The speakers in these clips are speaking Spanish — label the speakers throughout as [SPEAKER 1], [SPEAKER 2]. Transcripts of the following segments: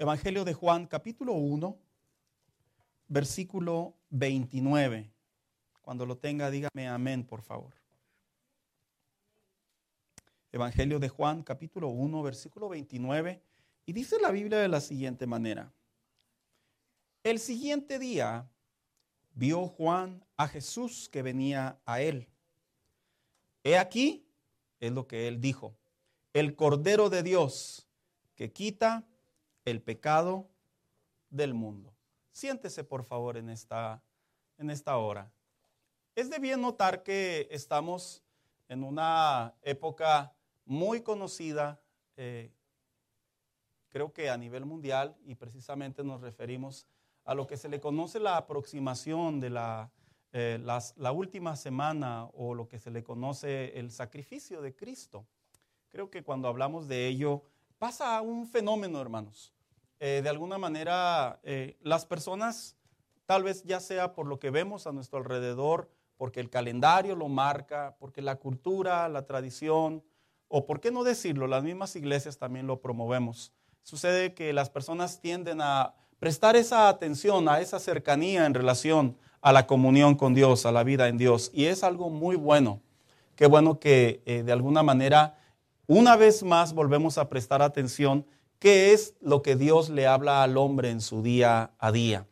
[SPEAKER 1] Evangelio de Juan, capítulo 1, versículo 29. Cuando lo tenga, dígame amén, por favor. Evangelio de Juan, capítulo 1, versículo 29. Y dice la Biblia de la siguiente manera. El siguiente día vio Juan a Jesús que venía a él. He aquí, es lo que él dijo, el Cordero de Dios que quita el pecado del mundo. Siéntese por favor en esta, en esta hora. Es de bien notar que estamos en una época muy conocida, eh, creo que a nivel mundial, y precisamente nos referimos a lo que se le conoce la aproximación de la, eh, la última semana o lo que se le conoce el sacrificio de Cristo. Creo que cuando hablamos de ello pasa un fenómeno, hermanos. Eh, de alguna manera eh, las personas, tal vez ya sea por lo que vemos a nuestro alrededor, porque el calendario lo marca, porque la cultura, la tradición, o por qué no decirlo, las mismas iglesias también lo promovemos. Sucede que las personas tienden a prestar esa atención, a esa cercanía en relación a la comunión con Dios, a la vida en Dios. Y es algo muy bueno. Qué bueno que eh, de alguna manera, una vez más, volvemos a prestar atención qué es lo que Dios le habla al hombre en su día a día.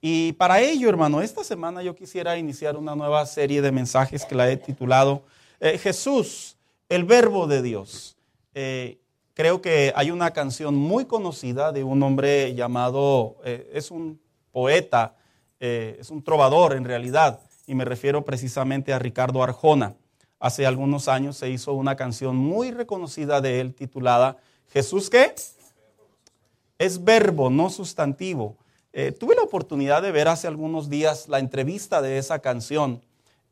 [SPEAKER 1] Y para ello, hermano, esta semana yo quisiera iniciar una nueva serie de mensajes que la he titulado eh, Jesús, el verbo de Dios. Eh, creo que hay una canción muy conocida de un hombre llamado, eh, es un poeta, es un trovador en realidad, y me refiero precisamente a Ricardo Arjona. Hace algunos años se hizo una canción muy reconocida de él titulada Jesús qué? Es verbo, no sustantivo. Eh, tuve la oportunidad de ver hace algunos días la entrevista de esa canción,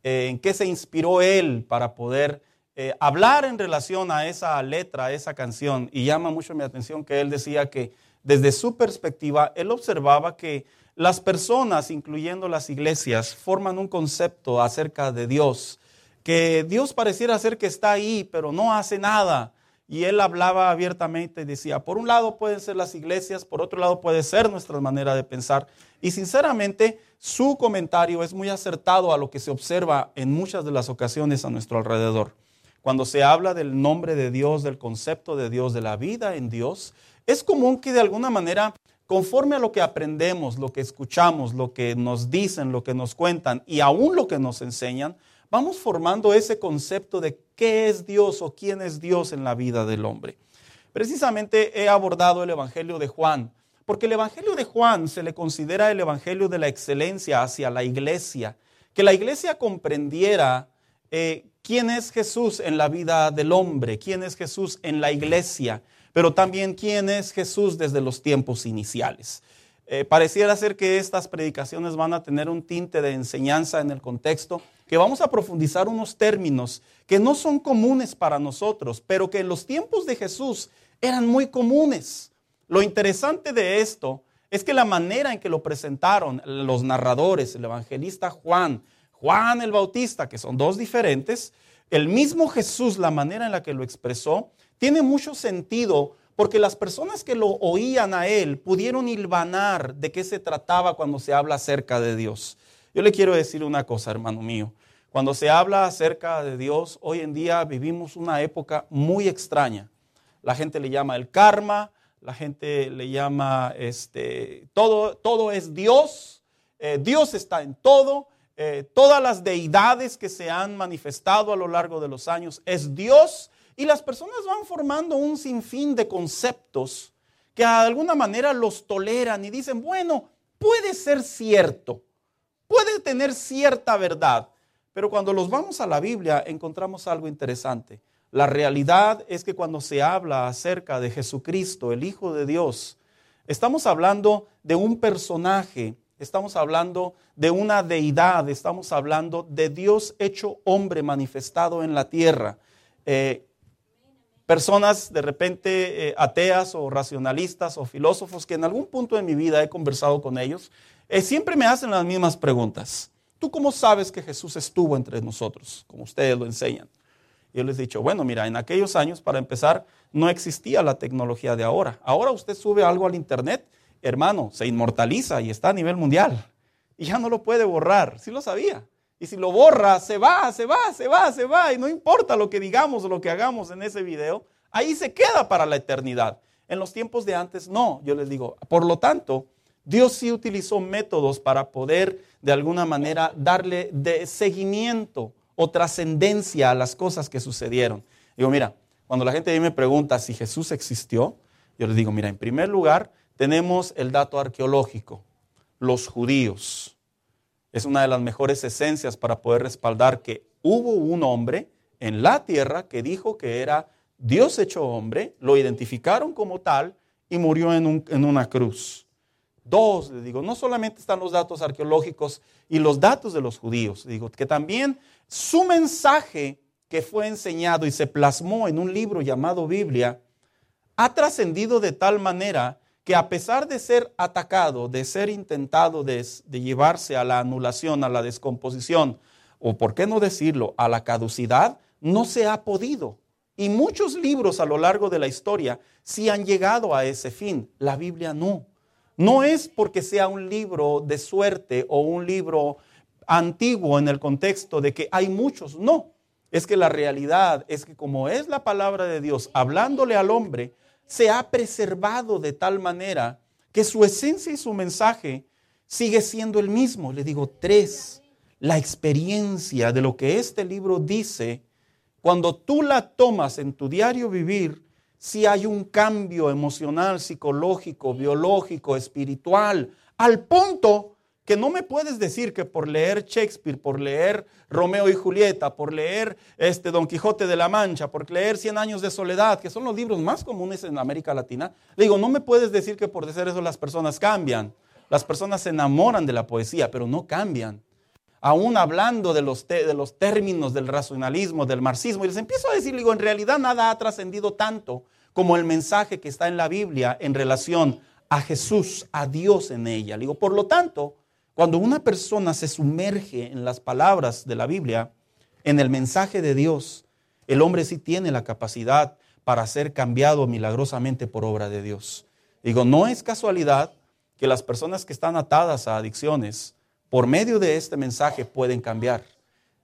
[SPEAKER 1] eh, en qué se inspiró él para poder eh, hablar en relación a esa letra, a esa canción. Y llama mucho mi atención que él decía que desde su perspectiva, él observaba que las personas, incluyendo las iglesias, forman un concepto acerca de Dios, que Dios pareciera ser que está ahí, pero no hace nada y él hablaba abiertamente y decía, por un lado pueden ser las iglesias, por otro lado puede ser nuestra manera de pensar. Y sinceramente, su comentario es muy acertado a lo que se observa en muchas de las ocasiones a nuestro alrededor. Cuando se habla del nombre de Dios, del concepto de Dios, de la vida en Dios, es común que de alguna manera, conforme a lo que aprendemos, lo que escuchamos, lo que nos dicen, lo que nos cuentan y aún lo que nos enseñan, vamos formando ese concepto de qué es Dios o quién es Dios en la vida del hombre. Precisamente he abordado el Evangelio de Juan, porque el Evangelio de Juan se le considera el Evangelio de la excelencia hacia la iglesia, que la iglesia comprendiera eh, quién es Jesús en la vida del hombre, quién es Jesús en la iglesia, pero también quién es Jesús desde los tiempos iniciales. Eh, pareciera ser que estas predicaciones van a tener un tinte de enseñanza en el contexto, que vamos a profundizar unos términos que no son comunes para nosotros, pero que en los tiempos de Jesús eran muy comunes. Lo interesante de esto es que la manera en que lo presentaron los narradores, el evangelista Juan, Juan el Bautista, que son dos diferentes, el mismo Jesús, la manera en la que lo expresó, tiene mucho sentido porque las personas que lo oían a él pudieron hilvanar de qué se trataba cuando se habla acerca de Dios. Yo le quiero decir una cosa, hermano mío. Cuando se habla acerca de Dios, hoy en día vivimos una época muy extraña. La gente le llama el karma, la gente le llama, este, todo, todo es Dios, eh, Dios está en todo, eh, todas las deidades que se han manifestado a lo largo de los años es Dios y las personas van formando un sinfín de conceptos que de alguna manera los toleran y dicen, bueno, puede ser cierto, puede tener cierta verdad, pero cuando los vamos a la Biblia encontramos algo interesante. La realidad es que cuando se habla acerca de Jesucristo, el Hijo de Dios, estamos hablando de un personaje, estamos hablando de una deidad, estamos hablando de Dios hecho hombre manifestado en la tierra. Eh, personas de repente eh, ateas o racionalistas o filósofos que en algún punto de mi vida he conversado con ellos, eh, siempre me hacen las mismas preguntas. ¿Tú cómo sabes que Jesús estuvo entre nosotros, como ustedes lo enseñan? Yo les he dicho, bueno, mira, en aquellos años, para empezar, no existía la tecnología de ahora. Ahora usted sube algo al Internet, hermano, se inmortaliza y está a nivel mundial. Y ya no lo puede borrar, sí lo sabía. Y si lo borra, se va, se va, se va, se va. Y no importa lo que digamos o lo que hagamos en ese video, ahí se queda para la eternidad. En los tiempos de antes no, yo les digo. Por lo tanto, Dios sí utilizó métodos para poder de alguna manera darle de seguimiento o trascendencia a las cosas que sucedieron. Digo, mira, cuando la gente me pregunta si Jesús existió, yo les digo, mira, en primer lugar tenemos el dato arqueológico, los judíos. Es una de las mejores esencias para poder respaldar que hubo un hombre en la tierra que dijo que era Dios hecho hombre, lo identificaron como tal y murió en, una cruz. Dos, les digo, no solamente están los datos arqueológicos y los datos de los judíos, digo, que también su mensaje que fue enseñado y se plasmó en un libro llamado Biblia, ha trascendido de tal manera que a pesar de ser atacado, de ser intentado de, de, llevarse a la anulación, a la descomposición, o por qué no decirlo, a la caducidad, no se ha podido. Y muchos libros a lo largo de la historia sí han llegado a ese fin, la Biblia no. No es porque sea un libro de suerte o un libro antiguo en el contexto de que hay muchos, no. Es que la realidad es que como es la palabra de Dios hablándole al hombre, se ha preservado de tal manera que su esencia y su mensaje sigue siendo el mismo. Le digo, tres, la experiencia de lo que este libro dice, cuando tú la tomas en tu diario vivir, si hay un cambio emocional, psicológico, biológico, espiritual, al punto que no me puedes decir que por leer Shakespeare, por leer Romeo y Julieta, por leer este Don Quijote de la Mancha, por leer Cien años de soledad, que son los libros más comunes en América Latina, le digo, no me puedes decir que por decir eso las personas cambian. Las personas se enamoran de la poesía, pero no cambian. Aún hablando de los, de los términos del racionalismo, del marxismo, y les empiezo a decir, digo, en realidad nada ha trascendido tanto como el mensaje que está en la Biblia en relación a Jesús, a Dios en ella. digo, por lo tanto, cuando una persona se sumerge en las palabras de la Biblia, en el mensaje de Dios, el hombre sí tiene la capacidad para ser cambiado milagrosamente por obra de Dios. Digo, no es casualidad que las personas que están atadas a adicciones, por medio de este mensaje pueden cambiar.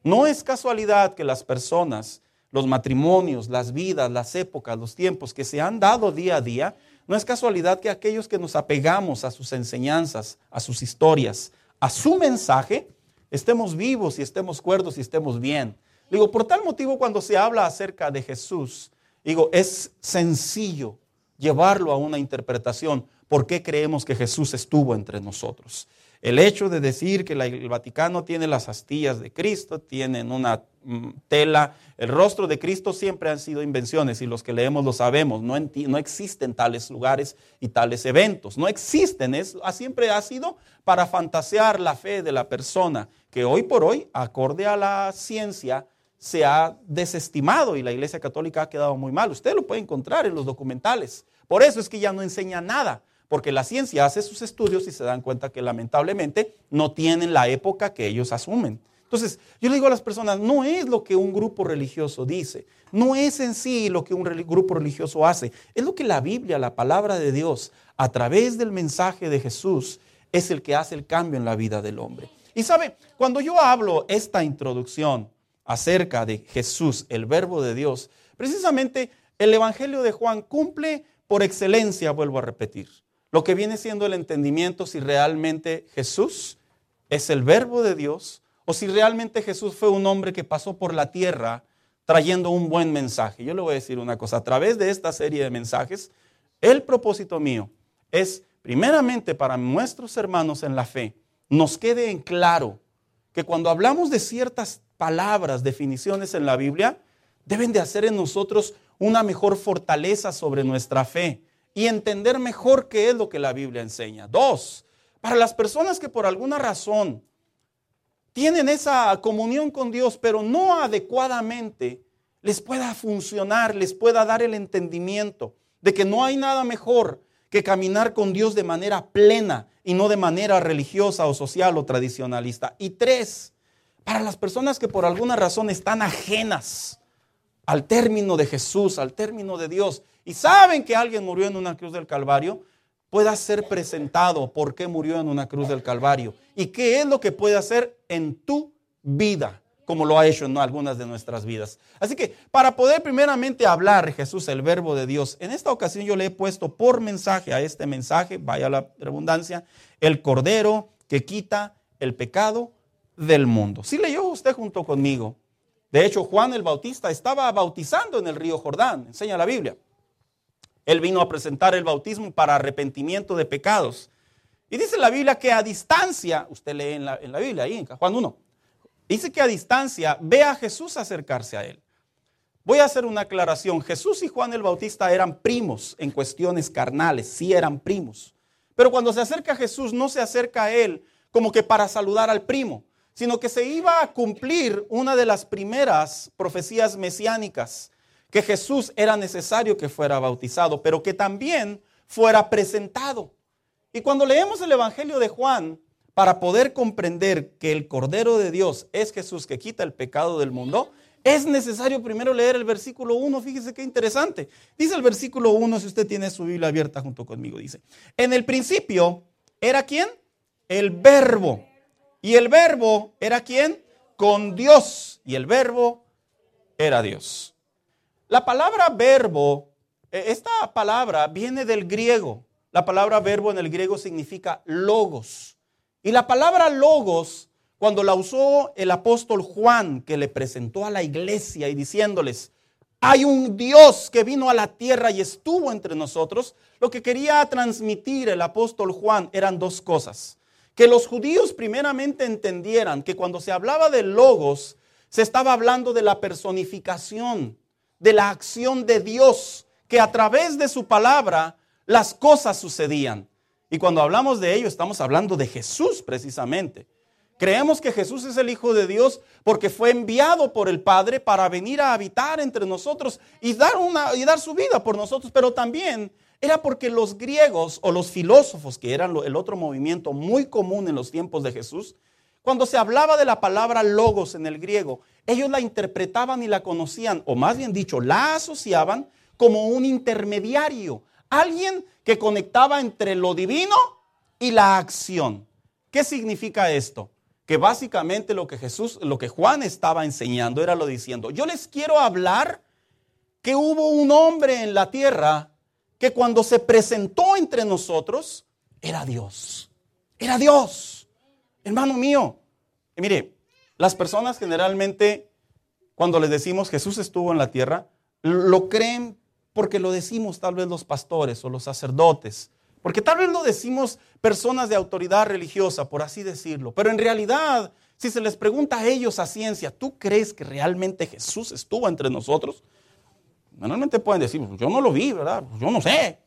[SPEAKER 1] No es casualidad que las personas, los matrimonios, las vidas, las épocas, los tiempos que se han dado día a día, no es casualidad que aquellos que nos apegamos a sus enseñanzas, a sus historias, a su mensaje, estemos vivos y estemos cuerdos y estemos bien. Digo, por tal motivo cuando se habla acerca de Jesús, digo, es sencillo llevarlo a una interpretación. ¿Por qué creemos que Jesús estuvo entre nosotros? El hecho de decir que el Vaticano tiene las astillas de Cristo, tienen una mm, tela, el rostro de Cristo siempre han sido invenciones y los que leemos lo sabemos, no, no existen tales lugares y tales eventos, no existen, es, siempre ha sido para fantasear la fe de la persona, que hoy por hoy, acorde a la ciencia, se ha desestimado y la Iglesia Católica ha quedado muy mal. Usted lo puede encontrar en los documentales. Por eso es que ya no enseña nada porque la ciencia hace sus estudios y se dan cuenta que lamentablemente no tienen la época que ellos asumen. Entonces, yo le digo a las personas, no es lo que un grupo religioso dice, no es en sí lo que un grupo religioso hace, es lo que la Biblia, la palabra de Dios, a través del mensaje de Jesús, es el que hace el cambio en la vida del hombre. Y sabe, cuando yo hablo esta introducción acerca de Jesús, el verbo de Dios, precisamente el Evangelio de Juan cumple por excelencia, vuelvo a repetir, lo que viene siendo el entendimiento si realmente Jesús es el verbo de Dios o si realmente Jesús fue un hombre que pasó por la tierra trayendo un buen mensaje. Yo le voy a decir una cosa, a través de esta serie de mensajes, el propósito mío es primeramente para nuestros hermanos en la fe, nos quede en claro que cuando hablamos de ciertas palabras, definiciones en la Biblia, deben de hacer en nosotros una mejor fortaleza sobre nuestra fe y entender mejor qué es lo que la Biblia enseña. Dos, para las personas que por alguna razón tienen esa comunión con Dios, pero no adecuadamente, les pueda funcionar, les pueda dar el entendimiento de que no hay nada mejor que caminar con Dios de manera plena y no de manera religiosa o social o tradicionalista. Y tres, para las personas que por alguna razón están ajenas al término de Jesús, al término de Dios, y saben que alguien murió en una cruz del Calvario, pueda ser presentado por qué murió en una cruz del Calvario y qué es lo que puede hacer en tu vida, como lo ha hecho en algunas de nuestras vidas. Así que para poder primeramente hablar Jesús, el verbo de Dios, en esta ocasión yo le he puesto por mensaje a este mensaje, vaya la redundancia, el Cordero que quita el pecado del mundo. Si leyó usted junto conmigo. De hecho, Juan el Bautista estaba bautizando en el río Jordán, enseña la Biblia. Él vino a presentar el bautismo para arrepentimiento de pecados. Y dice la Biblia que a distancia, usted lee en la, en la Biblia, ahí en Juan 1, dice que a distancia ve a Jesús acercarse a él. Voy a hacer una aclaración. Jesús y Juan el Bautista eran primos en cuestiones carnales, sí eran primos. Pero cuando se acerca a Jesús, no se acerca a él como que para saludar al primo, sino que se iba a cumplir una de las primeras profecías mesiánicas que Jesús era necesario que fuera bautizado, pero que también fuera presentado. Y cuando leemos el Evangelio de Juan, para poder comprender que el Cordero de Dios es Jesús que quita el pecado del mundo, es necesario primero leer el versículo 1. Fíjese qué interesante. Dice el versículo 1, si usted tiene su Biblia abierta junto conmigo, dice, en el principio era quién? El verbo. Y el verbo era quién? Con Dios. Y el verbo era Dios. La palabra verbo, e, esta palabra viene del griego. La palabra verbo en el griego significa logos. Y la palabra logos, cuando la usó el apóstol Juan, que le presentó a la iglesia y diciéndoles, hay un Dios que vino a la tierra y estuvo entre nosotros, lo que quería transmitir el apóstol Juan eran dos cosas. Que los judíos primeramente entendieran que cuando se hablaba de logos, se estaba hablando de la personificación, de la acción de Dios, que a través de su palabra las cosas sucedían. Y cuando hablamos de ello, estamos hablando de Jesús precisamente. Creemos que Jesús es el Hijo de Dios porque fue enviado por el Padre para venir a habitar entre nosotros y dar, una, y dar su vida por nosotros, pero también era porque los griegos o los filósofos, que eran el otro movimiento muy común en los tiempos de Jesús, cuando se hablaba de la palabra logos en el griego, ellos la interpretaban y la conocían, o más bien dicho, la asociaban como un intermediario, alguien que conectaba entre lo divino y la acción. ¿Qué significa esto? Que básicamente lo que Jesús, lo que Juan estaba enseñando era lo diciendo, yo les quiero hablar que hubo un hombre en la tierra que cuando se presentó entre nosotros era Dios. Era Dios. Hermano mío, mire, las personas generalmente, cuando les decimos Jesús estuvo en la tierra, lo creen porque lo decimos tal vez los pastores o los sacerdotes, porque tal vez lo decimos personas de autoridad religiosa, por así decirlo, pero en realidad, si se les pregunta a ellos a ciencia, ¿tú crees que realmente Jesús estuvo entre nosotros? Normalmente pueden decir, pues yo no lo vi, ¿verdad? Pues yo no sé.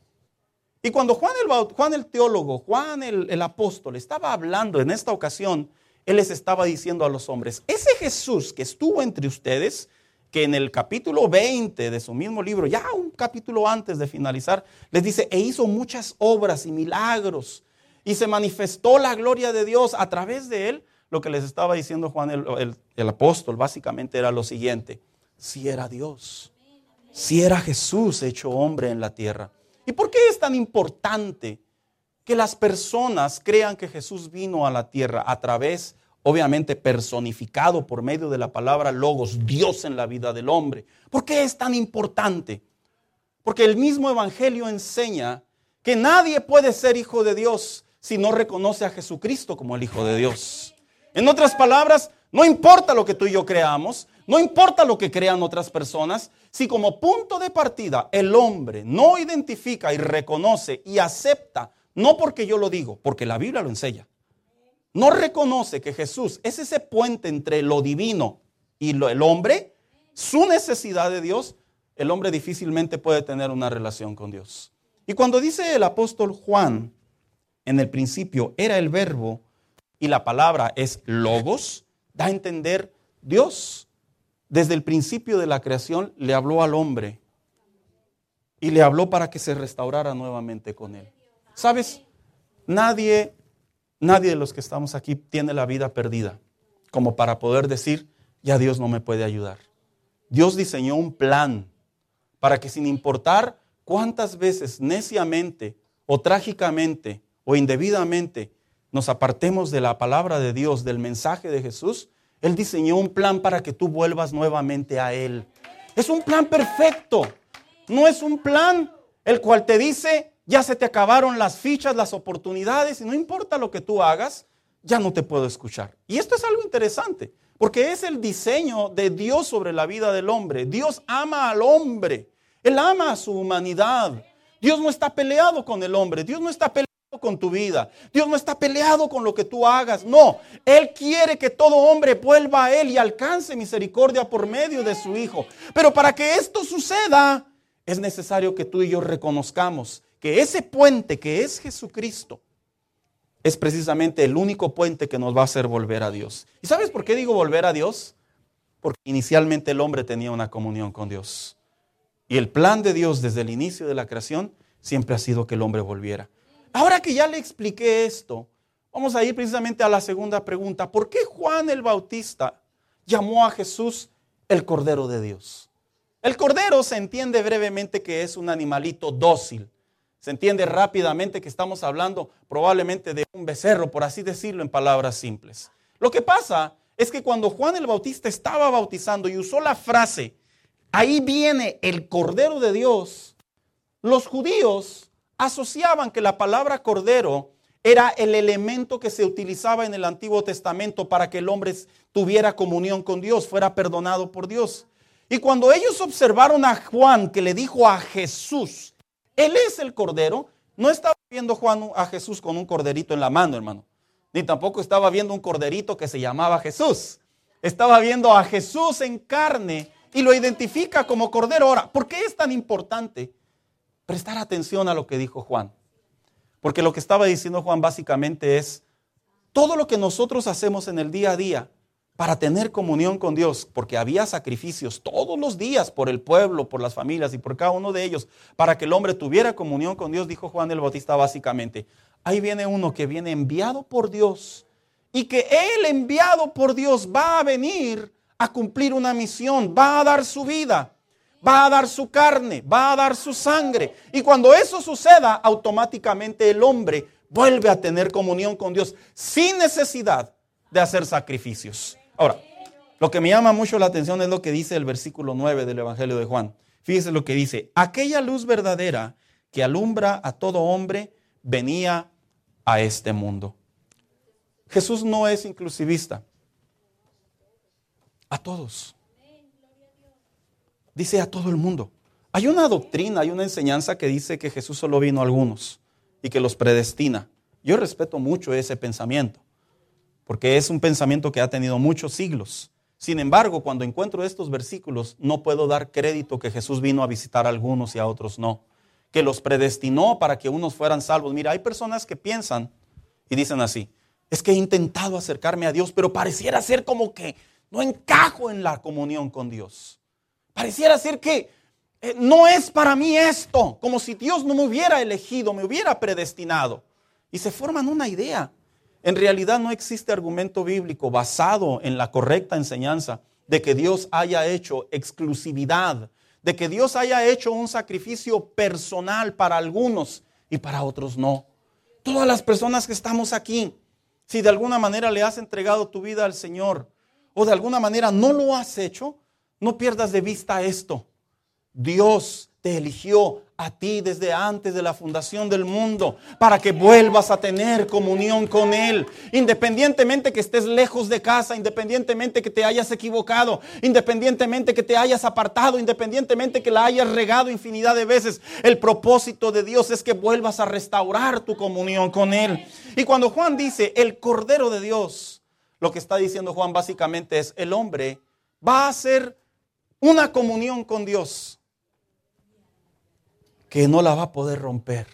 [SPEAKER 1] Y cuando Juan el, el teólogo, Juan el, apóstol, estaba hablando en esta ocasión él les estaba diciendo a los hombres, ese Jesús que estuvo entre ustedes, que en el capítulo 20 de su mismo libro, ya un capítulo antes de finalizar, les dice, e hizo muchas obras y milagros, y se manifestó la gloria de Dios a través de él. Lo que les estaba diciendo Juan el apóstol básicamente era lo siguiente, si era Dios, si era Jesús hecho hombre en la tierra. ¿Y por qué es tan importante que las personas crean que Jesús vino a la tierra a través obviamente personificado por medio de la palabra logos, Dios en la vida del hombre. ¿Por qué es tan importante? Porque el mismo Evangelio enseña que nadie puede ser hijo de Dios si no reconoce a Jesucristo como el Hijo de Dios. En otras palabras, no importa lo que tú y yo creamos, no importa lo que crean otras personas, si como punto de partida el hombre no identifica y reconoce y acepta, no porque yo lo digo, porque la Biblia lo enseña, no reconoce que Jesús es ese puente entre lo divino y el hombre, su necesidad de Dios, el hombre difícilmente puede tener una relación con Dios. Y cuando dice el apóstol Juan, en el principio era el verbo y la palabra es logos, da a entender Dios desde el principio de la creación le habló al hombre y le habló para que se restaurara nuevamente con él. ¿Sabes? Nadie Nadie de los que estamos aquí tiene la vida perdida como para poder decir, ya Dios no me puede ayudar. Dios diseñó un plan para que sin importar cuántas veces neciamente o trágicamente o indebidamente nos apartemos de la palabra de Dios, del mensaje de Jesús, Él diseñó un plan para que tú vuelvas nuevamente a Él. Es un plan perfecto. No es un plan el cual te dice, ya se te acabaron las fichas, las oportunidades, y no importa lo que tú hagas, ya no te puedo escuchar. Y esto es algo interesante, porque es el diseño de Dios sobre la vida del hombre. Dios ama al hombre, Él ama a su humanidad. Dios no está peleado con el hombre, Dios no está peleado con tu vida, Dios no está peleado con lo que tú hagas, no, Él quiere que todo hombre vuelva a Él y alcance misericordia por medio de su Hijo. Pero para que esto suceda, es necesario que tú y yo reconozcamos que ese puente que es Jesucristo es precisamente el único puente que nos va a hacer volver a Dios. ¿Y sabes por qué digo volver a Dios? Porque inicialmente el hombre tenía una comunión con Dios. Y el plan de Dios desde el inicio de la creación siempre ha sido que el hombre volviera. Ahora que ya le expliqué esto, vamos a ir precisamente a la segunda pregunta. ¿Por qué Juan el Bautista llamó a Jesús el Cordero de Dios? El Cordero se entiende brevemente que es un animalito dócil se entiende rápidamente que estamos hablando probablemente de un becerro, por así decirlo en palabras simples. Lo que pasa es que cuando Juan el Bautista estaba bautizando y usó la frase, ahí viene el Cordero de Dios, los judíos asociaban que la palabra Cordero era el elemento que se utilizaba en el Antiguo Testamento para que el hombre tuviera comunión con Dios, fuera perdonado por Dios. Y cuando ellos observaron a Juan que le dijo a Jesús, él es el cordero. No estaba viendo Juan a Jesús con un corderito en la mano, hermano. Ni tampoco estaba viendo un corderito que se llamaba Jesús. Estaba viendo a Jesús en carne y lo identifica como cordero. Ahora, ¿por qué es tan importante prestar atención a lo que dijo Juan? Porque lo que estaba diciendo Juan básicamente es, todo lo que nosotros hacemos en el día a día para tener comunión con Dios, porque había sacrificios todos los días por el pueblo, por las familias y por cada uno de ellos, para que el hombre tuviera comunión con Dios, dijo Juan el Bautista básicamente. Ahí viene uno que viene enviado por Dios y que él enviado por Dios va a venir a cumplir una misión, va a dar su vida, va a dar su carne, va a dar su sangre. Y cuando eso suceda, automáticamente el hombre vuelve a tener comunión con Dios sin necesidad de hacer sacrificios. Ahora, lo que me llama mucho la atención es lo que dice el versículo 9 del Evangelio de Juan. Fíjese lo que dice, aquella luz verdadera que alumbra a todo hombre venía a este mundo. Jesús no es inclusivista. A todos. Dice a todo el mundo. Hay una doctrina, hay una enseñanza que dice que Jesús solo vino a algunos y que los predestina. Yo respeto mucho ese pensamiento porque es un pensamiento que ha tenido muchos siglos. Sin embargo, cuando encuentro estos versículos, no puedo dar crédito que Jesús vino a visitar a algunos y a otros no, que los predestinó para que unos fueran salvos. Mira, hay personas que piensan y dicen así, es que he intentado acercarme a Dios, pero pareciera ser como que no encajo en la comunión con Dios. Pareciera ser que eh, no es para mí esto, como si Dios no me hubiera elegido, me hubiera predestinado. Y se forman una idea en realidad no existe argumento bíblico basado en la correcta enseñanza de que Dios haya hecho exclusividad, de que Dios haya hecho un sacrificio personal para algunos y para otros no. Todas las personas que estamos aquí, si de alguna manera le has entregado tu vida al Señor o de alguna manera no lo has hecho, no pierdas de vista esto. Dios te eligió a ti desde antes de la fundación del mundo para que vuelvas a tener comunión con Él. Independientemente que estés lejos de casa, independientemente que te hayas equivocado, independientemente que te hayas apartado, independientemente que la hayas regado infinidad de veces, el propósito de Dios es que vuelvas a restaurar tu comunión con Él. Y cuando Juan dice el Cordero de Dios, lo que está diciendo Juan básicamente es el hombre va a hacer una comunión con Dios que no la va a poder romper.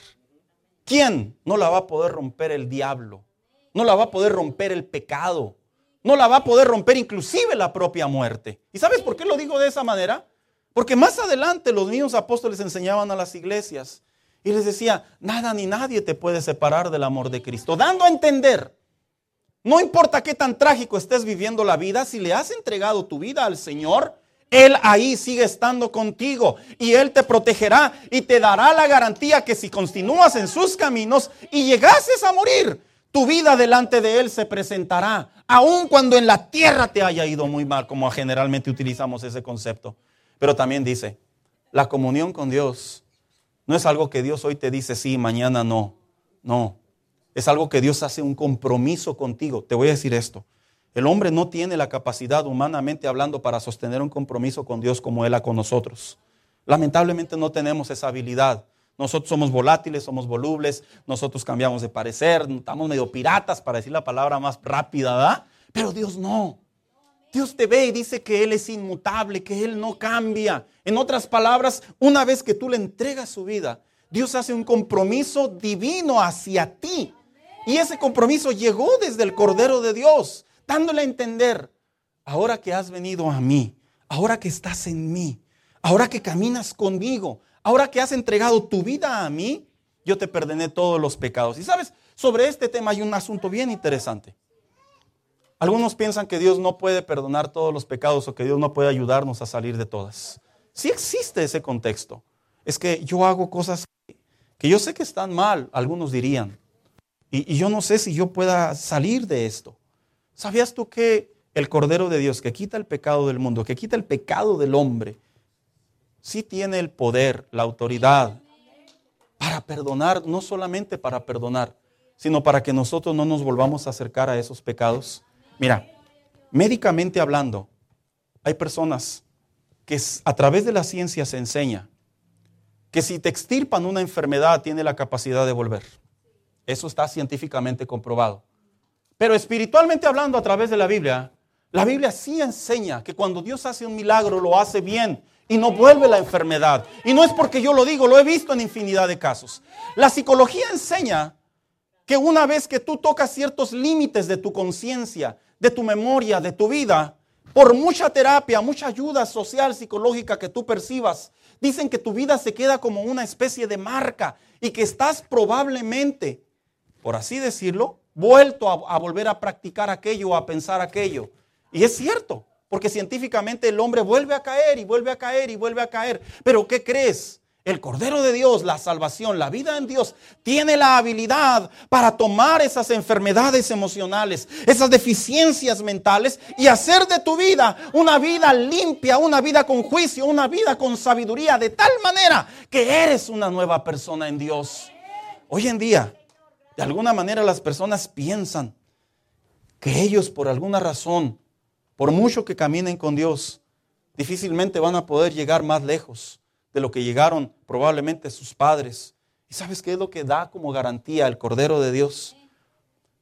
[SPEAKER 1] ¿Quién no la va a poder romper el diablo? No la va a poder romper el pecado. No la va a poder romper inclusive la propia muerte. ¿Y sabes por qué lo digo de esa manera? Porque más adelante los mismos apóstoles enseñaban a las iglesias y les decía, nada ni nadie te puede separar del amor de Cristo, dando a entender, no importa qué tan trágico estés viviendo la vida, si le has entregado tu vida al Señor, Él ahí sigue estando contigo y Él te protegerá y te dará la garantía que si continúas en sus caminos y llegases a morir, tu vida delante de Él se presentará, aun cuando en la tierra te haya ido muy mal, como generalmente utilizamos ese concepto. Pero también dice, la comunión con Dios no es algo que Dios hoy te dice sí, mañana no. No, es algo que Dios hace un compromiso contigo. Te voy a decir esto. El hombre no tiene la capacidad, humanamente hablando, para sostener un compromiso con Dios como Él ha con nosotros. Lamentablemente no tenemos esa habilidad. Nosotros somos volátiles, somos volubles, nosotros cambiamos de parecer, estamos medio piratas, para decir la palabra más rápida, ¿verdad? Pero Dios no. Dios te ve y dice que Él es inmutable, que Él no cambia. En otras palabras, una vez que tú le entregas su vida, Dios hace un compromiso divino hacia ti. Y ese compromiso llegó desde el Cordero de Dios dándole a entender, ahora que has venido a mí, ahora que estás en mí, ahora que caminas conmigo, ahora que has entregado tu vida a mí, yo te perdoné todos los pecados. Y sabes, sobre este tema hay un asunto bien interesante. Algunos piensan que Dios no puede perdonar todos los pecados o que Dios no puede ayudarnos a salir de todas. Sí existe ese contexto. Es que yo hago cosas que yo sé que están mal, algunos dirían. Y, y yo no sé si yo pueda salir de esto. ¿Sabías tú que el Cordero de Dios que quita el pecado del mundo, que quita el pecado del hombre, sí tiene el poder, la autoridad para perdonar, no solamente para perdonar, sino para que nosotros no nos volvamos a acercar a esos pecados? Mira, médicamente hablando, hay personas que a través de la ciencia se enseña que si te extirpan una enfermedad tiene la capacidad de volver. Eso está científicamente comprobado. Pero espiritualmente hablando a través de la Biblia, la Biblia sí enseña que cuando Dios hace un milagro lo hace bien y no vuelve la enfermedad. Y no es porque yo lo digo, lo he visto en infinidad de casos. La psicología enseña que una vez que tú tocas ciertos límites de tu conciencia, de tu memoria, de tu vida, por mucha terapia, mucha ayuda social, psicológica que tú percibas, dicen que tu vida se queda como una especie de marca y que estás probablemente, por así decirlo, vuelto a, volver a practicar aquello a pensar aquello. Y es cierto, porque científicamente el hombre vuelve a caer y vuelve a caer y vuelve a caer. Pero ¿qué crees? El Cordero de Dios, la salvación, la vida en Dios, tiene la habilidad para tomar esas enfermedades emocionales, esas deficiencias mentales y hacer de tu vida una vida limpia, una vida con juicio, una vida con sabiduría, de tal manera que eres una nueva persona en Dios. Hoy en día, de alguna manera las personas piensan que ellos por alguna razón, por mucho que caminen con Dios, difícilmente van a poder llegar más lejos de lo que llegaron probablemente sus padres. ¿Y sabes qué es lo que da como garantía el Cordero de Dios?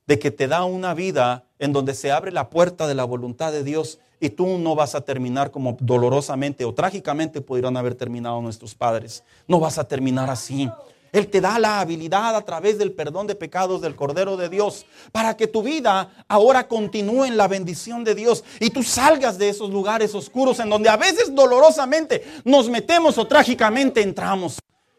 [SPEAKER 1] De que te da una vida en donde se abre la puerta de la voluntad de Dios y tú no vas a terminar como dolorosamente o trágicamente pudieron haber terminado nuestros padres. No vas a terminar así. Él te da la habilidad a través del perdón de pecados del Cordero de Dios para que tu vida ahora continúe en la bendición de Dios y tú salgas de esos lugares oscuros en donde a veces dolorosamente nos metemos o trágicamente entramos.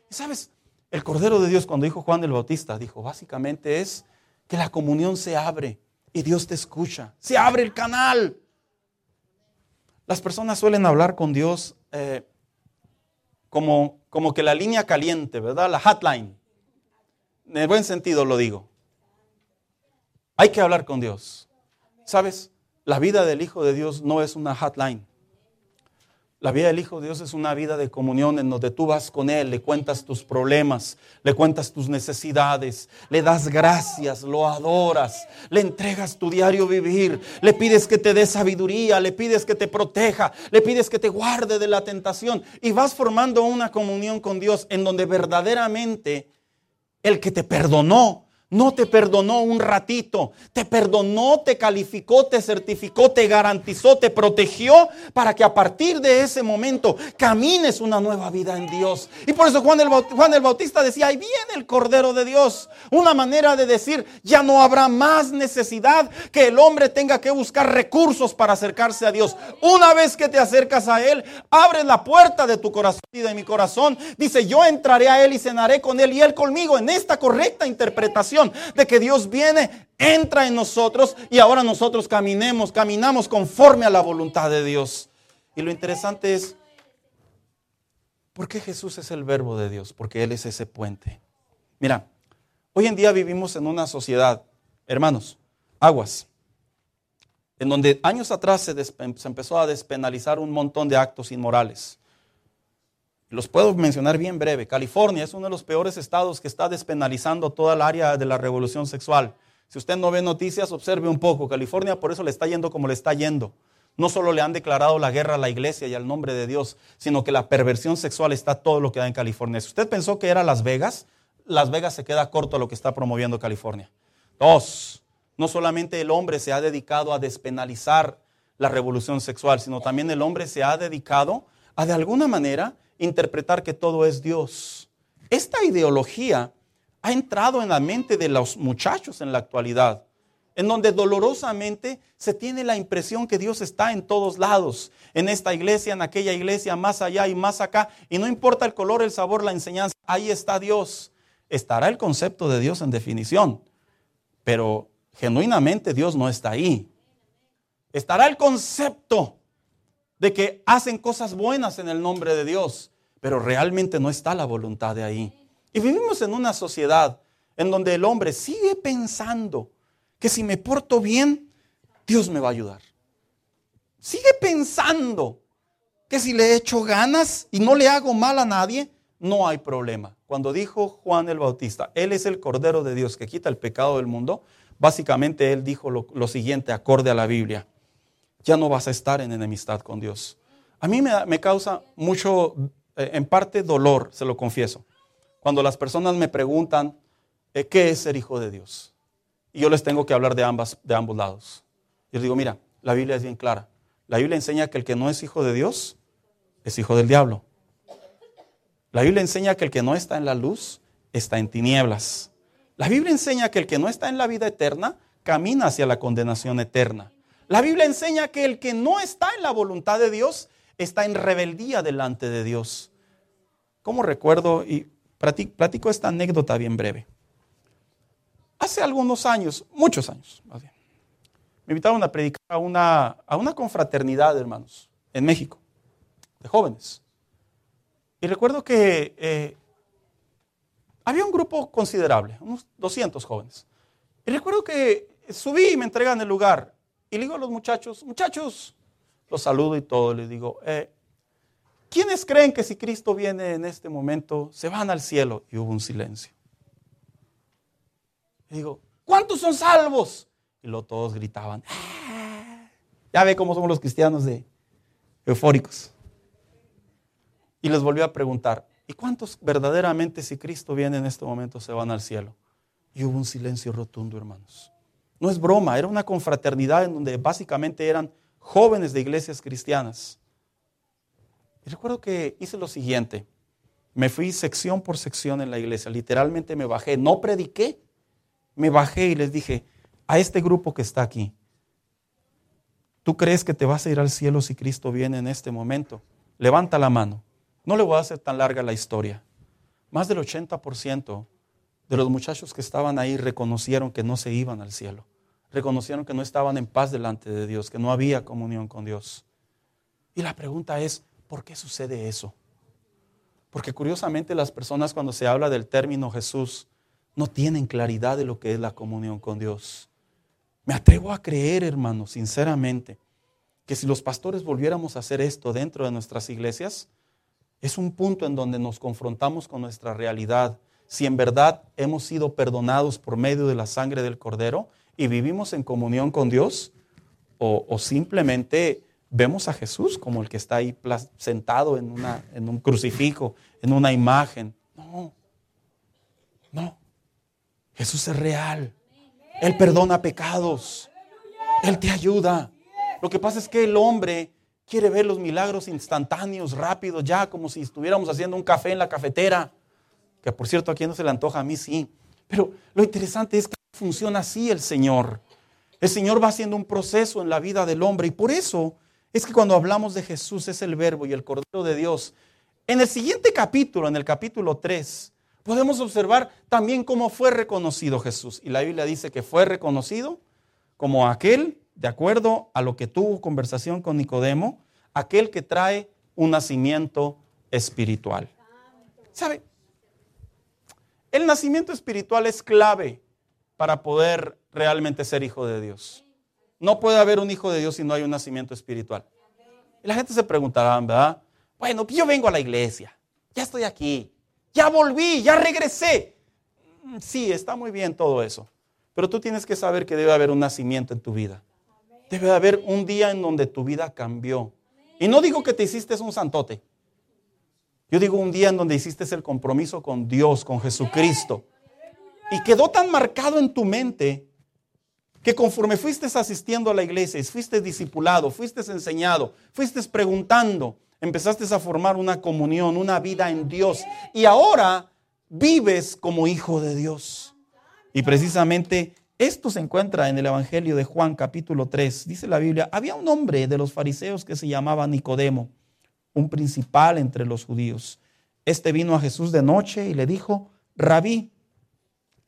[SPEAKER 1] Sabes, el Cordero de Dios cuando dijo Juan el Bautista, dijo básicamente es que la comunión se abre y Dios te escucha. Se abre el canal. Las personas suelen hablar con Dios. Eh, como, como que la línea caliente, ¿verdad? La hotline. En el buen sentido lo digo. Hay que hablar con Dios. ¿Sabes? La vida del Hijo de Dios no es una hotline. La vida del Hijo de Dios es una vida de comunión en donde tú vas con Él, le cuentas tus problemas, le cuentas tus necesidades, le das gracias, lo adoras, le entregas tu diario vivir, le pides que te dé sabiduría, le pides que te proteja, le pides que te guarde de la tentación y vas formando una comunión con Dios en donde verdaderamente el que te perdonó no te perdonó un ratito, te perdonó, te calificó, te certificó, te garantizó, te protegió para que a partir de ese momento camines una nueva vida en Dios. Y por eso Juan el, Juan el Bautista decía, ahí viene el Cordero de Dios. Una manera de decir, ya no habrá más necesidad que el hombre tenga que buscar recursos para acercarse a Dios. Una vez que te acercas a Él, abres la puerta de tu corazón y de mi corazón. Dice, yo entraré a Él y cenaré con Él y Él conmigo en esta correcta interpretación de que Dios viene, entra en nosotros y ahora nosotros caminemos, caminamos conforme a la voluntad de Dios. Y lo interesante es, ¿por qué Jesús es el verbo de Dios? Porque Él es ese puente. Mira, hoy en día vivimos en una sociedad, hermanos, aguas, en donde años atrás se, se empezó a despenalizar un montón de actos inmorales. Los puedo mencionar bien breve. California es uno de los peores estados que está despenalizando toda el área de la revolución sexual. Si usted no ve noticias, observe un poco. California por eso le está yendo como le está yendo. No solo le han declarado la guerra a la iglesia y al nombre de Dios, sino que la perversión sexual está todo lo que da en California. Si usted pensó que era Las Vegas, Las Vegas se queda corto a lo que está promoviendo California. Dos, no solamente el hombre se ha dedicado a despenalizar la revolución sexual, sino también el hombre se ha dedicado a de alguna manera interpretar que todo es Dios. Esta ideología ha entrado en la mente de los muchachos en la actualidad, en donde dolorosamente se tiene la impresión que Dios está en todos lados, en esta iglesia, en aquella iglesia, más allá y más acá, y no importa el color, el sabor, la enseñanza, ahí está Dios. Estará el concepto de Dios en definición, pero genuinamente Dios no está ahí. Estará el concepto de que hacen cosas buenas en el nombre de Dios, pero realmente no está la voluntad de ahí. Y vivimos en una sociedad en donde el hombre sigue pensando que si me porto bien, Dios me va a ayudar. Sigue pensando que si le echo ganas y no le hago mal a nadie, no hay problema. Cuando dijo Juan el Bautista, Él es el Cordero de Dios que quita el pecado del mundo, básicamente Él dijo lo, siguiente, acorde a la Biblia ya no vas a estar en enemistad con Dios. A mí me, causa mucho, en parte, dolor, se lo confieso, cuando las personas me preguntan, eh, ¿qué es ser hijo de Dios? Y yo les tengo que hablar de, ambas, de ambos lados. Y les digo, mira, la Biblia es bien clara. La Biblia enseña que el que no es hijo de Dios es hijo del diablo. La Biblia enseña que el que no está en la luz está en tinieblas. La Biblia enseña que el que no está en la vida eterna camina hacia la condenación eterna. La Biblia enseña que el que no está en la voluntad de Dios está en rebeldía delante de Dios. Como recuerdo y platico esta anécdota bien breve. Hace algunos años, muchos años más bien, me invitaron a predicar a una, a una confraternidad, hermanos, en México, de jóvenes. Y recuerdo que eh, había un grupo considerable, unos 200 jóvenes. Y recuerdo que subí y me entregan el lugar. Y le digo a los muchachos, muchachos, los saludo y todo, les digo, eh, ¿quiénes creen que si Cristo viene en este momento se van al cielo? Y hubo un silencio. Digo, ¿cuántos son salvos? Y luego todos gritaban, ah". ya ve cómo somos los cristianos de eufóricos. Y les volvió a preguntar, ¿y cuántos verdaderamente si Cristo viene en este momento se van al cielo? Y hubo un silencio rotundo, hermanos. No es broma, era una confraternidad en donde básicamente eran jóvenes de iglesias cristianas. Y recuerdo que hice lo siguiente. Me fui sección por sección en la iglesia. Literalmente me bajé. No prediqué. Me bajé y les dije a este grupo que está aquí. ¿Tú crees que te vas a ir al cielo si Cristo viene en este momento? Levanta la mano. No le voy a hacer tan larga la historia. Más del 80% de los muchachos que estaban ahí reconocieron que no se iban al cielo reconocieron que no estaban en paz delante de Dios, que no había comunión con Dios. Y la pregunta es, ¿por qué sucede eso? Porque curiosamente las personas cuando se habla del término Jesús no tienen claridad de lo que es la comunión con Dios. Me atrevo a creer, hermano, sinceramente, que si los pastores volviéramos a hacer esto dentro de nuestras iglesias, es un punto en donde nos confrontamos con nuestra realidad. Si en verdad hemos sido perdonados por medio de la sangre del Cordero y vivimos en comunión con Dios o, simplemente vemos a Jesús como el que está ahí sentado en, una, en un crucifijo, en una imagen. No, no. Jesús es real. Él perdona pecados. Él te ayuda. Lo que pasa es que el hombre quiere ver los milagros instantáneos, rápidos, ya como si estuviéramos haciendo un café en la cafetera. Que por cierto, a quien no se le antoja, a mí sí. Pero lo interesante es que funciona así el Señor. El Señor va haciendo un proceso en la vida del hombre y por eso es que cuando hablamos de Jesús es el verbo y el Cordero de Dios. En el siguiente capítulo, en el capítulo 3, podemos observar también cómo fue reconocido Jesús. Y la Biblia dice que fue reconocido como aquel, de acuerdo a lo que tuvo conversación con Nicodemo, aquel que trae un nacimiento espiritual. ¿Sabe? El nacimiento espiritual es clave para poder realmente ser hijo de Dios. No puede haber un hijo de Dios si no hay un nacimiento espiritual. Y la gente se preguntará, ¿verdad? Bueno, yo vengo a la iglesia, ya estoy aquí, ya volví, ya regresé. Mm, sí, está muy bien todo eso, pero tú tienes que saber que debe haber un nacimiento en tu vida. Debe haber un día en donde tu vida cambió. Y no digo que te hiciste un santote. Yo digo un día en donde hiciste el compromiso con Dios, con Jesucristo. Y quedó tan marcado en tu mente que conforme fuiste asistiendo a la iglesia, fuiste discipulado, fuiste enseñado, fuiste preguntando, empezaste a formar una comunión, una vida en Dios. Y ahora vives como hijo de Dios. Y precisamente esto se encuentra en el Evangelio de Juan capítulo 3. Dice la Biblia, había un hombre de los fariseos que se llamaba Nicodemo, un principal entre los judíos. Este vino a Jesús de noche y le dijo, rabí,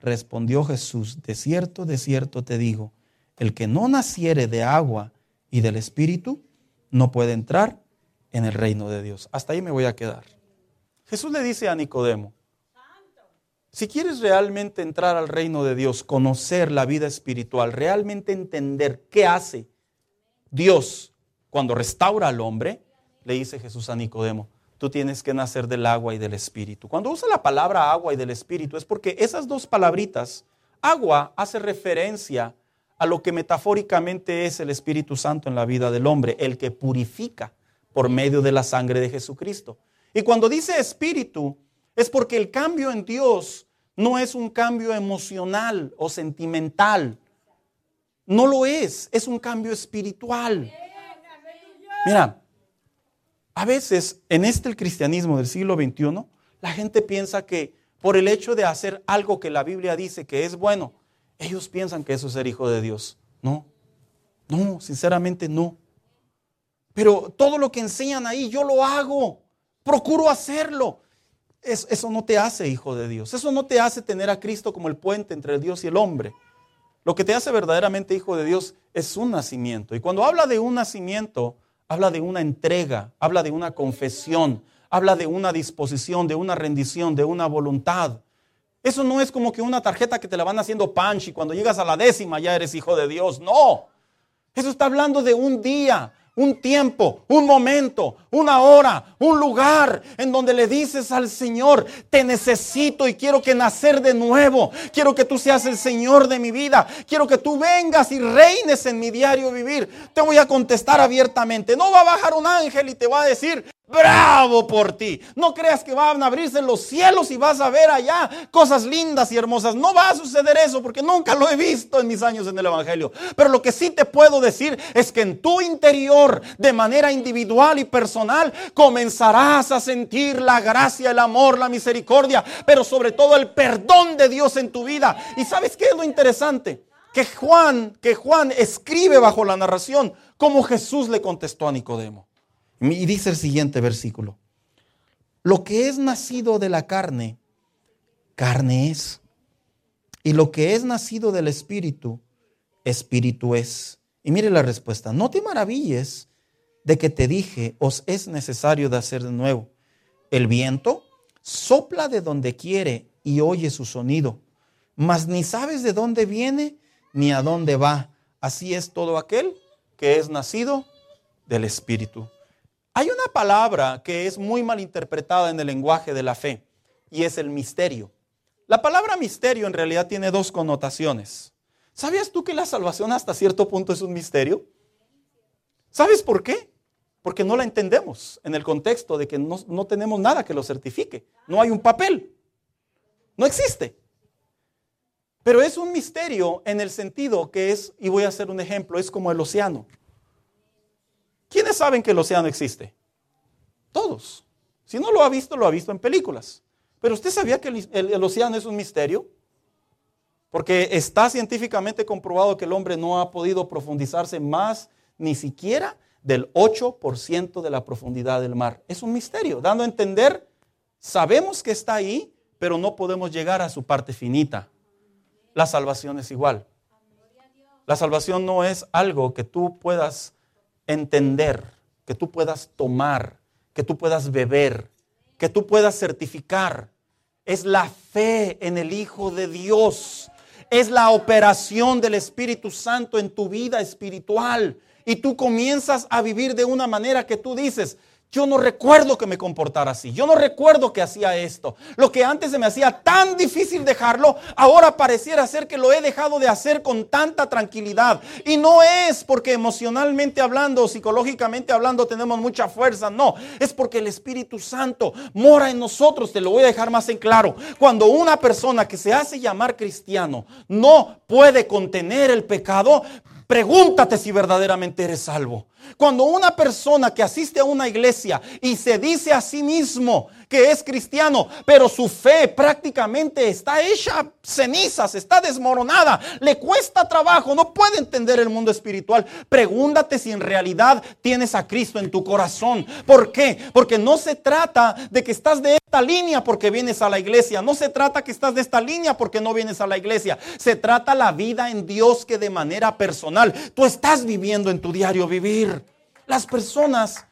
[SPEAKER 1] Respondió Jesús, de cierto, de cierto te digo, el que no naciere de agua y del Espíritu no puede entrar en el reino de Dios. Hasta ahí me voy a quedar. Jesús le dice a Nicodemo, si quieres realmente entrar al reino de Dios, conocer la vida espiritual, realmente entender qué hace Dios cuando restaura al hombre, le dice Jesús a Nicodemo, tú tienes que nacer del agua y del espíritu. Cuando usa la palabra agua y del espíritu es porque esas dos palabritas, agua hace referencia a lo que metafóricamente es el Espíritu Santo en la vida del hombre, el que purifica por medio de la sangre de Jesucristo. Y cuando dice espíritu, es porque el cambio en Dios no es un cambio emocional o sentimental. No lo es, es un cambio espiritual. Mira, a veces en este el cristianismo del siglo XXI, la gente piensa que por el hecho de hacer algo que la Biblia dice que es bueno, ellos piensan que eso es ser hijo de Dios. No, no, sinceramente no. Pero todo lo que enseñan ahí, yo lo hago, procuro hacerlo eso no te hace hijo de Dios. Eso no te hace tener a Cristo como el puente entre Dios y el hombre. Lo que te hace verdaderamente hijo de Dios es un nacimiento. Y cuando habla de un nacimiento, habla de una entrega, habla de una confesión, habla de una disposición, de una rendición, de una voluntad. Eso no es como que una tarjeta que te la van haciendo punch y cuando llegas a la décima ya eres hijo de Dios. No. Eso está hablando de un día, un tiempo, un momento, una hora, un lugar en donde le dices al Señor, te necesito y quiero que nacer de nuevo, quiero que tú seas el Señor de mi vida, quiero que tú vengas y reines en mi diario vivir. Te voy a contestar abiertamente, no va a bajar un ángel y te va a decir, bravo por ti. No creas que van a abrirse los cielos y vas a ver allá cosas lindas y hermosas. No va a suceder eso porque nunca lo he visto en mis años en el Evangelio. Pero lo que sí te puedo decir es que en tu interior, de manera individual y personal, comenzarás a sentir la gracia, el amor, la misericordia, pero sobre todo el perdón de Dios en tu vida. ¿Y sabes qué es lo interesante? Que Juan, que Juan escribe bajo la narración como Jesús le contestó a Nicodemo. Y dice el siguiente versículo. Lo que es nacido de la carne, carne es. Y lo que es nacido del espíritu, espíritu es. Y mire la respuesta. No te maravilles de que te dije, os es necesario de hacer de nuevo. El viento sopla de donde quiere y oye su sonido, mas ni sabes de dónde viene ni a dónde va. Así es todo aquel que es nacido del Espíritu. Hay una palabra que es muy mal interpretada en el lenguaje de la fe y es el misterio. La palabra misterio en realidad tiene dos connotaciones. ¿Sabías tú que la salvación hasta cierto punto es un misterio? ¿Sabes por qué? Porque no la entendemos en el contexto de que no, no tenemos nada que lo certifique. No hay un papel. No existe. Pero es un misterio en el sentido que es, y voy a hacer un ejemplo, es como el océano. ¿Quiénes saben que el océano existe? Todos. Si no lo ha visto, lo ha visto en películas. Pero usted sabía que el, océano es un misterio. Porque está científicamente comprobado que el hombre no ha podido profundizarse más ni siquiera del 8% de la profundidad del mar. Es un misterio, dando a entender, sabemos que está ahí, pero no podemos llegar a su parte finita. La salvación es igual. La salvación no es algo que tú puedas entender, que tú puedas tomar, que tú puedas beber, que tú puedas certificar. Es la fe en el Hijo de Dios. Es la operación del Espíritu Santo en tu vida espiritual. Y tú comienzas a vivir de una manera que tú dices, yo no recuerdo que me comportara así. Yo no recuerdo que hacía esto. Lo que antes se me hacía tan difícil dejarlo, ahora pareciera ser que lo he dejado de hacer con tanta tranquilidad. Y no es porque emocionalmente hablando, psicológicamente hablando, tenemos mucha fuerza. No, es porque el Espíritu Santo mora en nosotros. Te lo voy a dejar más en claro. Cuando una persona que se hace llamar cristiano no puede contener el pecado, pregúntate si verdaderamente eres salvo. Cuando una persona que asiste a una iglesia y se dice a sí mismo que es cristiano, pero su fe prácticamente está hecha cenizas, está desmoronada, le cuesta trabajo, no puede entender el mundo espiritual, pregúntate si en realidad tienes a Cristo en tu corazón. ¿Por qué? Porque no se trata de que estás de esta línea porque vienes a la iglesia, no se trata que estás de esta línea porque no vienes a la iglesia, se trata la vida en Dios que de manera personal tú estás viviendo en tu diario vivir. Las personas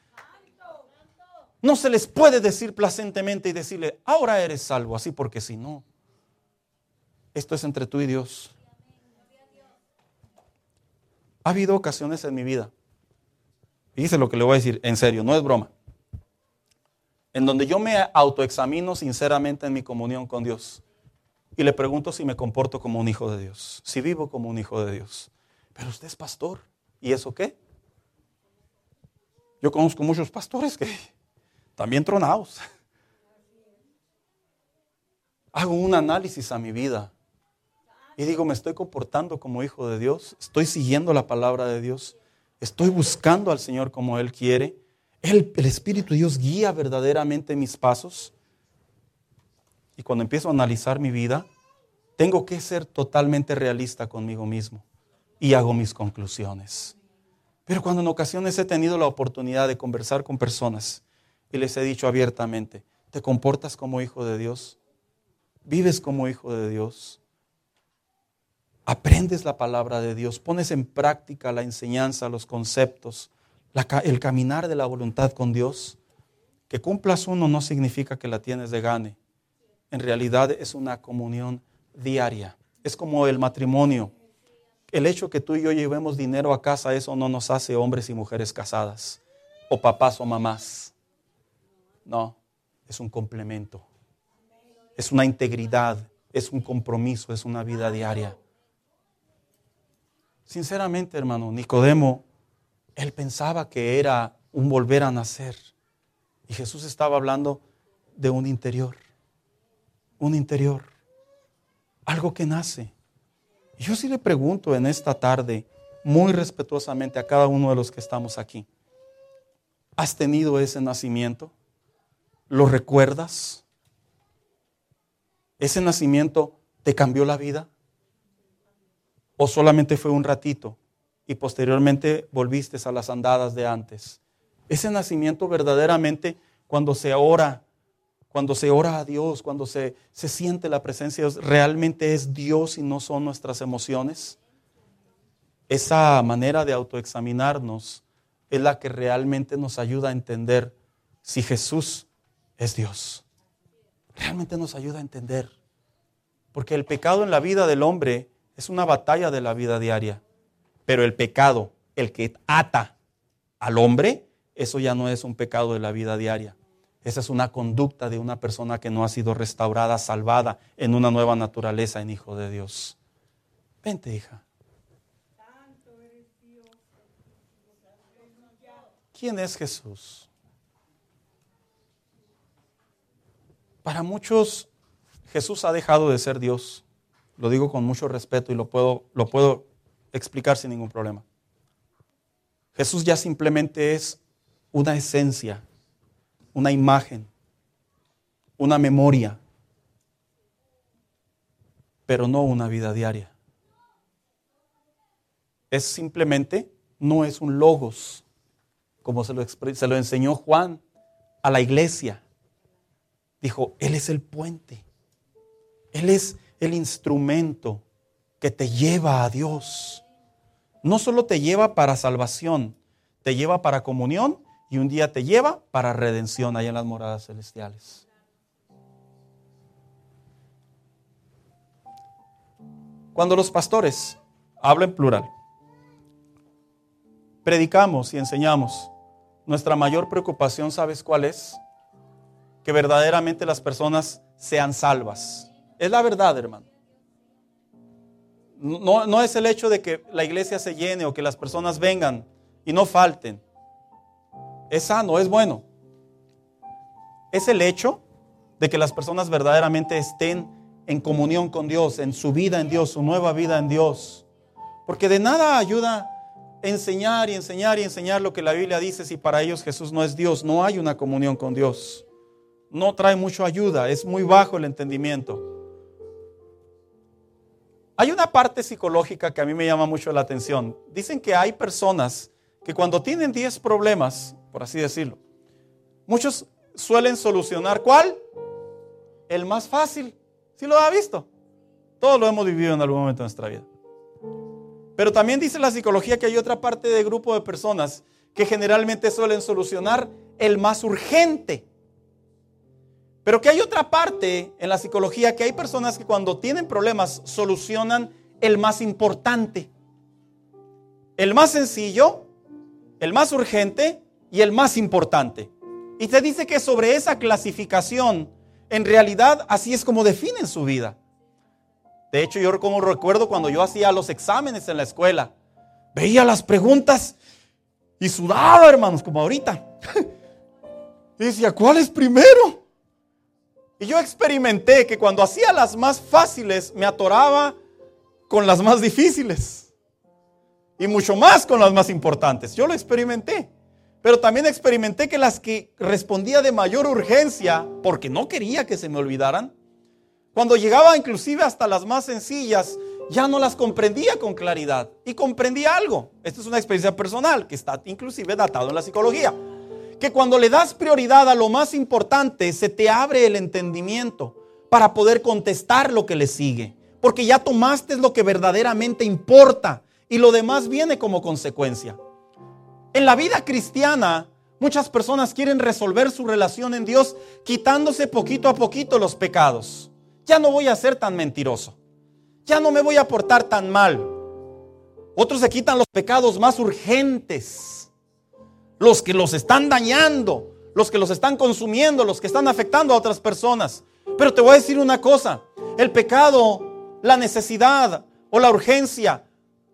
[SPEAKER 1] no se les puede decir placentemente y decirle, ahora eres salvo, así porque si no, esto es entre tú y Dios. Ha habido ocasiones en mi vida, y dice lo que le voy a decir, en serio, no es broma, en donde yo me autoexamino sinceramente en mi comunión con Dios y le pregunto si me comporto como un hijo de Dios, si vivo como un hijo de Dios. Pero usted es pastor, ¿y eso qué? Yo conozco muchos pastores que también tronados. Hago un análisis a mi vida y digo, me estoy comportando como hijo de Dios, estoy siguiendo la palabra de Dios, estoy buscando al Señor como Él quiere. el Espíritu de Dios guía verdaderamente mis pasos. Y cuando empiezo a analizar mi vida, tengo que ser totalmente realista conmigo mismo y hago mis conclusiones. Pero cuando en ocasiones he tenido la oportunidad de conversar con personas y les he dicho abiertamente, ¿te comportas como hijo de Dios? ¿Vives como hijo de Dios? ¿Aprendes la palabra de Dios? ¿Pones en práctica la enseñanza, los conceptos, el caminar de la voluntad con Dios? Que cumplas uno no significa que la tienes de gane. En realidad es una comunión diaria. Es como el matrimonio el hecho que tú y yo llevemos dinero a casa, eso no nos hace hombres y mujeres casadas, o papás o mamás. No, es un complemento. Es una integridad, es un compromiso, es una vida diaria. Sinceramente, hermano, Nicodemo, él pensaba que era un volver a nacer. Y Jesús estaba hablando de un interior, un interior, algo que nace. Yo sí le pregunto en esta tarde, muy respetuosamente a cada uno de los que estamos aquí, ¿has tenido ese nacimiento? ¿Lo recuerdas? ¿Ese nacimiento te cambió la vida? ¿O solamente fue un ratito y posteriormente volviste a las andadas de antes? Ese nacimiento verdaderamente cuando se ora cuando se ora a Dios, cuando se, se siente la presencia de Dios, realmente es Dios y no son nuestras emociones. Esa manera de autoexaminarnos es la que realmente nos ayuda a entender si Jesús es Dios. Realmente nos ayuda a entender. Porque el pecado en la vida del hombre es una batalla de la vida diaria. Pero el pecado, el que ata al hombre, eso ya no es un pecado de la vida diaria. Esa es una conducta de una persona que no ha sido restaurada, salvada en una nueva naturaleza en Hijo de Dios. Vente, hija. ¿Quién es Jesús? Para muchos, Jesús ha dejado de ser Dios. Lo digo con mucho respeto y lo puedo, lo puedo explicar sin ningún problema. Jesús ya simplemente es una esencia una imagen una memoria, pero no una vida diaria. Es simplemente, no es un logos, como se lo, se lo enseñó Juan a la iglesia. Dijo, Él es el puente, Él es el instrumento que te lleva a Dios. No solo te lleva para salvación, te lleva para comunión y un día te lleva para redención allá en las moradas celestiales. Cuando los pastores, hablan plural, predicamos y enseñamos, nuestra mayor preocupación, ¿sabes cuál es? Que verdaderamente las personas sean salvas. Es la verdad, hermano. No, no, es el hecho de que la iglesia se llene o que las personas vengan y no falten. Es sano, es bueno. Es el hecho de que las personas verdaderamente estén en comunión con Dios, en su vida en Dios, su nueva vida en Dios. Porque de nada ayuda enseñar y enseñar y enseñar lo que la Biblia dice si para ellos Jesús no es Dios, no hay una comunión con Dios. No trae mucha ayuda, es muy bajo el entendimiento. Hay una parte psicológica que a mí me llama mucho la atención. Dicen que hay personas que cuando tienen 10 problemas, por así decirlo, muchos suelen solucionar ¿cuál? El más fácil. ¿Sí lo ha visto? Todos lo hemos vivido en algún momento de nuestra vida. Pero también dice la psicología que hay otra parte del grupo de personas que generalmente suelen solucionar el más urgente. Pero que hay otra parte en la psicología que hay personas que cuando tienen problemas solucionan el más importante, el más sencillo, el más urgente y el más importante. Y se dice que sobre esa clasificación, en realidad así es como definen su vida. De hecho, yo como recuerdo cuando yo hacía los exámenes en la escuela, veía las preguntas y sudaba, hermanos, como ahorita. Y decía, ¿cuál es primero? Y yo experimenté que cuando hacía las más fáciles me atoraba con las más difíciles. Y mucho más con las más importantes. Yo lo experimenté. Pero también experimenté que las que respondía de mayor urgencia, porque no quería que se me olvidaran, cuando llegaba inclusive hasta las más sencillas, ya no las comprendía con claridad. Y comprendía algo. Esta es una experiencia personal que está inclusive datado en la psicología que cuando le das prioridad a lo más importante, se te abre el entendimiento para poder contestar lo que le sigue. Porque ya tomaste lo que verdaderamente importa y lo demás viene como consecuencia. En la vida cristiana, muchas personas quieren resolver su relación en Dios quitándose poquito a poquito los pecados. Ya no voy a ser tan mentiroso. Ya no me voy a portar tan mal. Otros se quitan los pecados más urgentes los que los están dañando, los que los están consumiendo, los que están afectando a otras personas. Pero te voy a decir una cosa, el pecado, la necesidad o la urgencia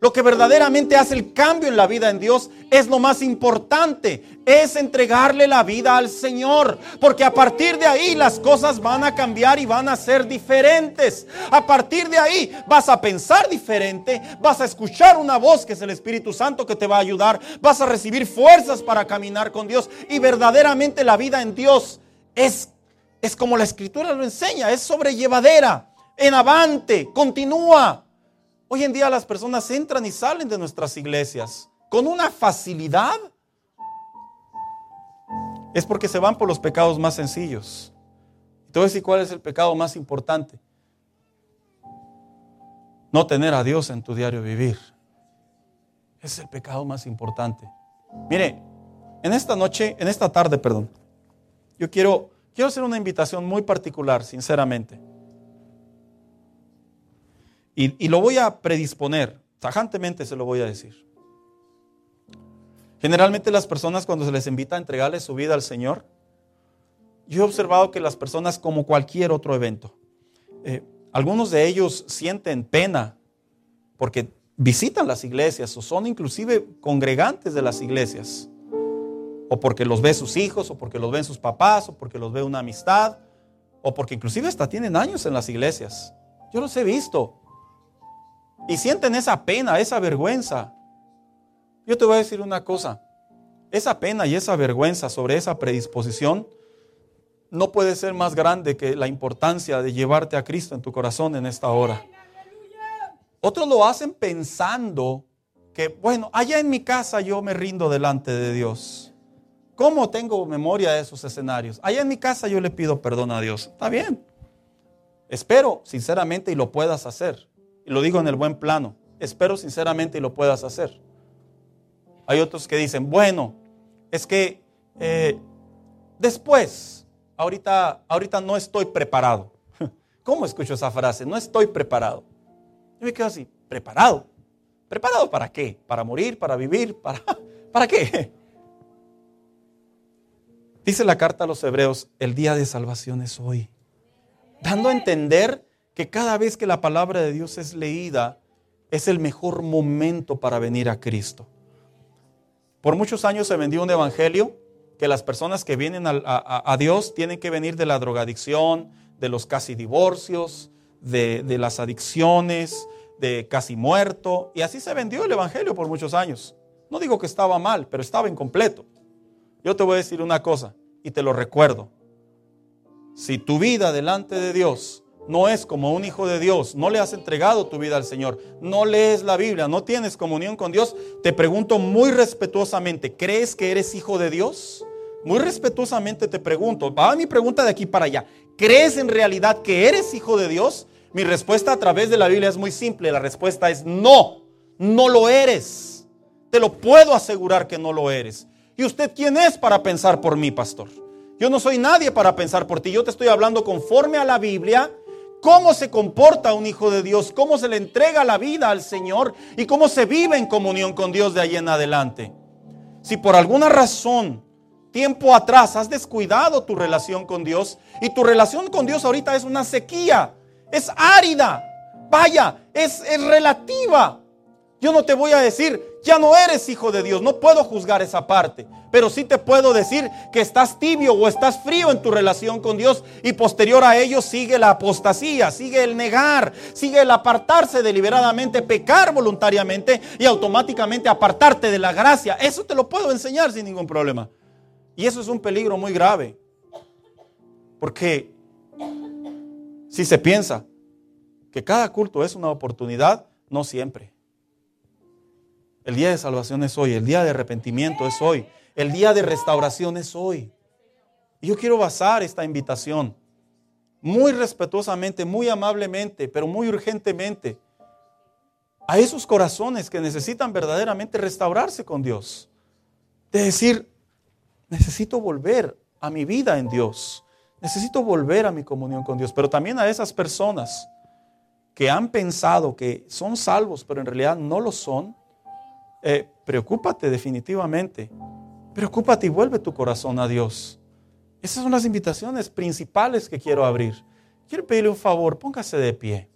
[SPEAKER 1] lo que verdaderamente hace el cambio en la vida en Dios es lo más importante, es entregarle la vida al Señor, porque a partir de ahí las cosas van a cambiar y van a ser diferentes. A partir de ahí vas a pensar diferente, vas a escuchar una voz que es el Espíritu Santo que te va a ayudar, vas a recibir fuerzas para caminar con Dios y verdaderamente la vida en Dios es es como la escritura lo enseña, es sobrellevadera, en avante, continúa. Hoy en día las personas entran y salen de nuestras iglesias con una facilidad. Es porque se van por los pecados más sencillos. A decir cuál es el pecado más importante. No tener a Dios en tu diario vivir. Es el pecado más importante. Mire, en esta noche, en esta tarde, perdón, yo quiero, quiero hacer una invitación muy particular, sinceramente. Y, lo voy a predisponer, tajantemente se lo voy a decir. Generalmente las personas cuando se les invita a entregarle su vida al Señor, yo he observado que las personas como cualquier otro evento, eh, algunos de ellos sienten pena porque visitan las iglesias o son inclusive congregantes de las iglesias, o porque los ve sus hijos, o porque los ven sus papás, o porque los ve una amistad, o porque inclusive hasta tienen años en las iglesias. Yo los he visto y sienten esa pena, esa vergüenza. Yo te voy a decir una cosa, esa pena y esa vergüenza sobre esa predisposición no puede ser más grande que la importancia de llevarte a Cristo en tu corazón en esta hora. Otros lo hacen pensando que, bueno, allá en mi casa yo me rindo delante de Dios. ¿Cómo tengo memoria de esos escenarios? Allá en mi casa yo le pido perdón a Dios. Está bien. Espero sinceramente y lo puedas hacer. Y lo digo en el buen plano. Espero sinceramente y lo puedas hacer. Hay otros que dicen, bueno, es que eh, después, ahorita, ahorita no estoy preparado. ¿Cómo escucho esa frase? No estoy preparado. Yo me quedo así, preparado. ¿Preparado para qué? ¿Para morir? ¿Para vivir? ¿Para, ¿para qué? Dice la carta a los hebreos, el día de salvación es hoy. Dando a entender que cada vez que la palabra de Dios es leída, es el mejor momento para venir a Cristo. Por muchos años se vendió un evangelio que las personas que vienen a, Dios tienen que venir de la drogadicción, de los casi divorcios, de, de las adicciones, de casi muerto. Y así se vendió el evangelio por muchos años. No digo que estaba mal, pero estaba incompleto. Yo te voy a decir una cosa y te lo recuerdo. Si tu vida delante de Dios no es como un hijo de Dios, no le has entregado tu vida al Señor, no lees la Biblia, no tienes comunión con Dios, te pregunto muy respetuosamente, ¿crees que eres hijo de Dios? Muy respetuosamente te pregunto, va mi pregunta de aquí para allá, ¿crees en realidad que eres hijo de Dios? Mi respuesta a través de la Biblia es muy simple, la respuesta es no, no lo eres. Te lo puedo asegurar que no lo eres. ¿Y usted quién es para pensar por mí, pastor? Yo no soy nadie para pensar por ti, yo te estoy hablando conforme a la Biblia cómo se comporta un hijo de Dios, cómo se le entrega la vida al Señor y cómo se vive en comunión con Dios de ahí en adelante. Si por alguna razón, tiempo atrás, has descuidado tu relación con Dios y tu relación con Dios ahorita es una sequía, es árida, vaya, es, es relativa. Yo no te voy a decir, ya no eres hijo de Dios, no puedo juzgar esa parte, pero sí te puedo decir que estás tibio o estás frío en tu relación con Dios y posterior a ello sigue la apostasía, sigue el negar, sigue el apartarse deliberadamente, pecar voluntariamente y automáticamente apartarte de la gracia. Eso te lo puedo enseñar sin ningún problema. Y eso es un peligro muy grave, porque si se piensa que cada culto es una oportunidad, no siempre. El día de salvación es hoy, el día de arrepentimiento es hoy, el día de restauración es hoy. Y yo quiero basar esta invitación muy respetuosamente, muy amablemente, pero muy urgentemente a esos corazones que necesitan verdaderamente restaurarse con Dios. De decir, necesito volver a mi vida en Dios. Necesito volver a mi comunión con Dios. Pero también a esas personas que han pensado que son salvos, pero en realidad no lo son eh, preocúpate definitivamente. Preocúpate y vuelve tu corazón a Dios. Esas son las invitaciones principales que quiero abrir. Quiero pedirle un favor, póngase de pie.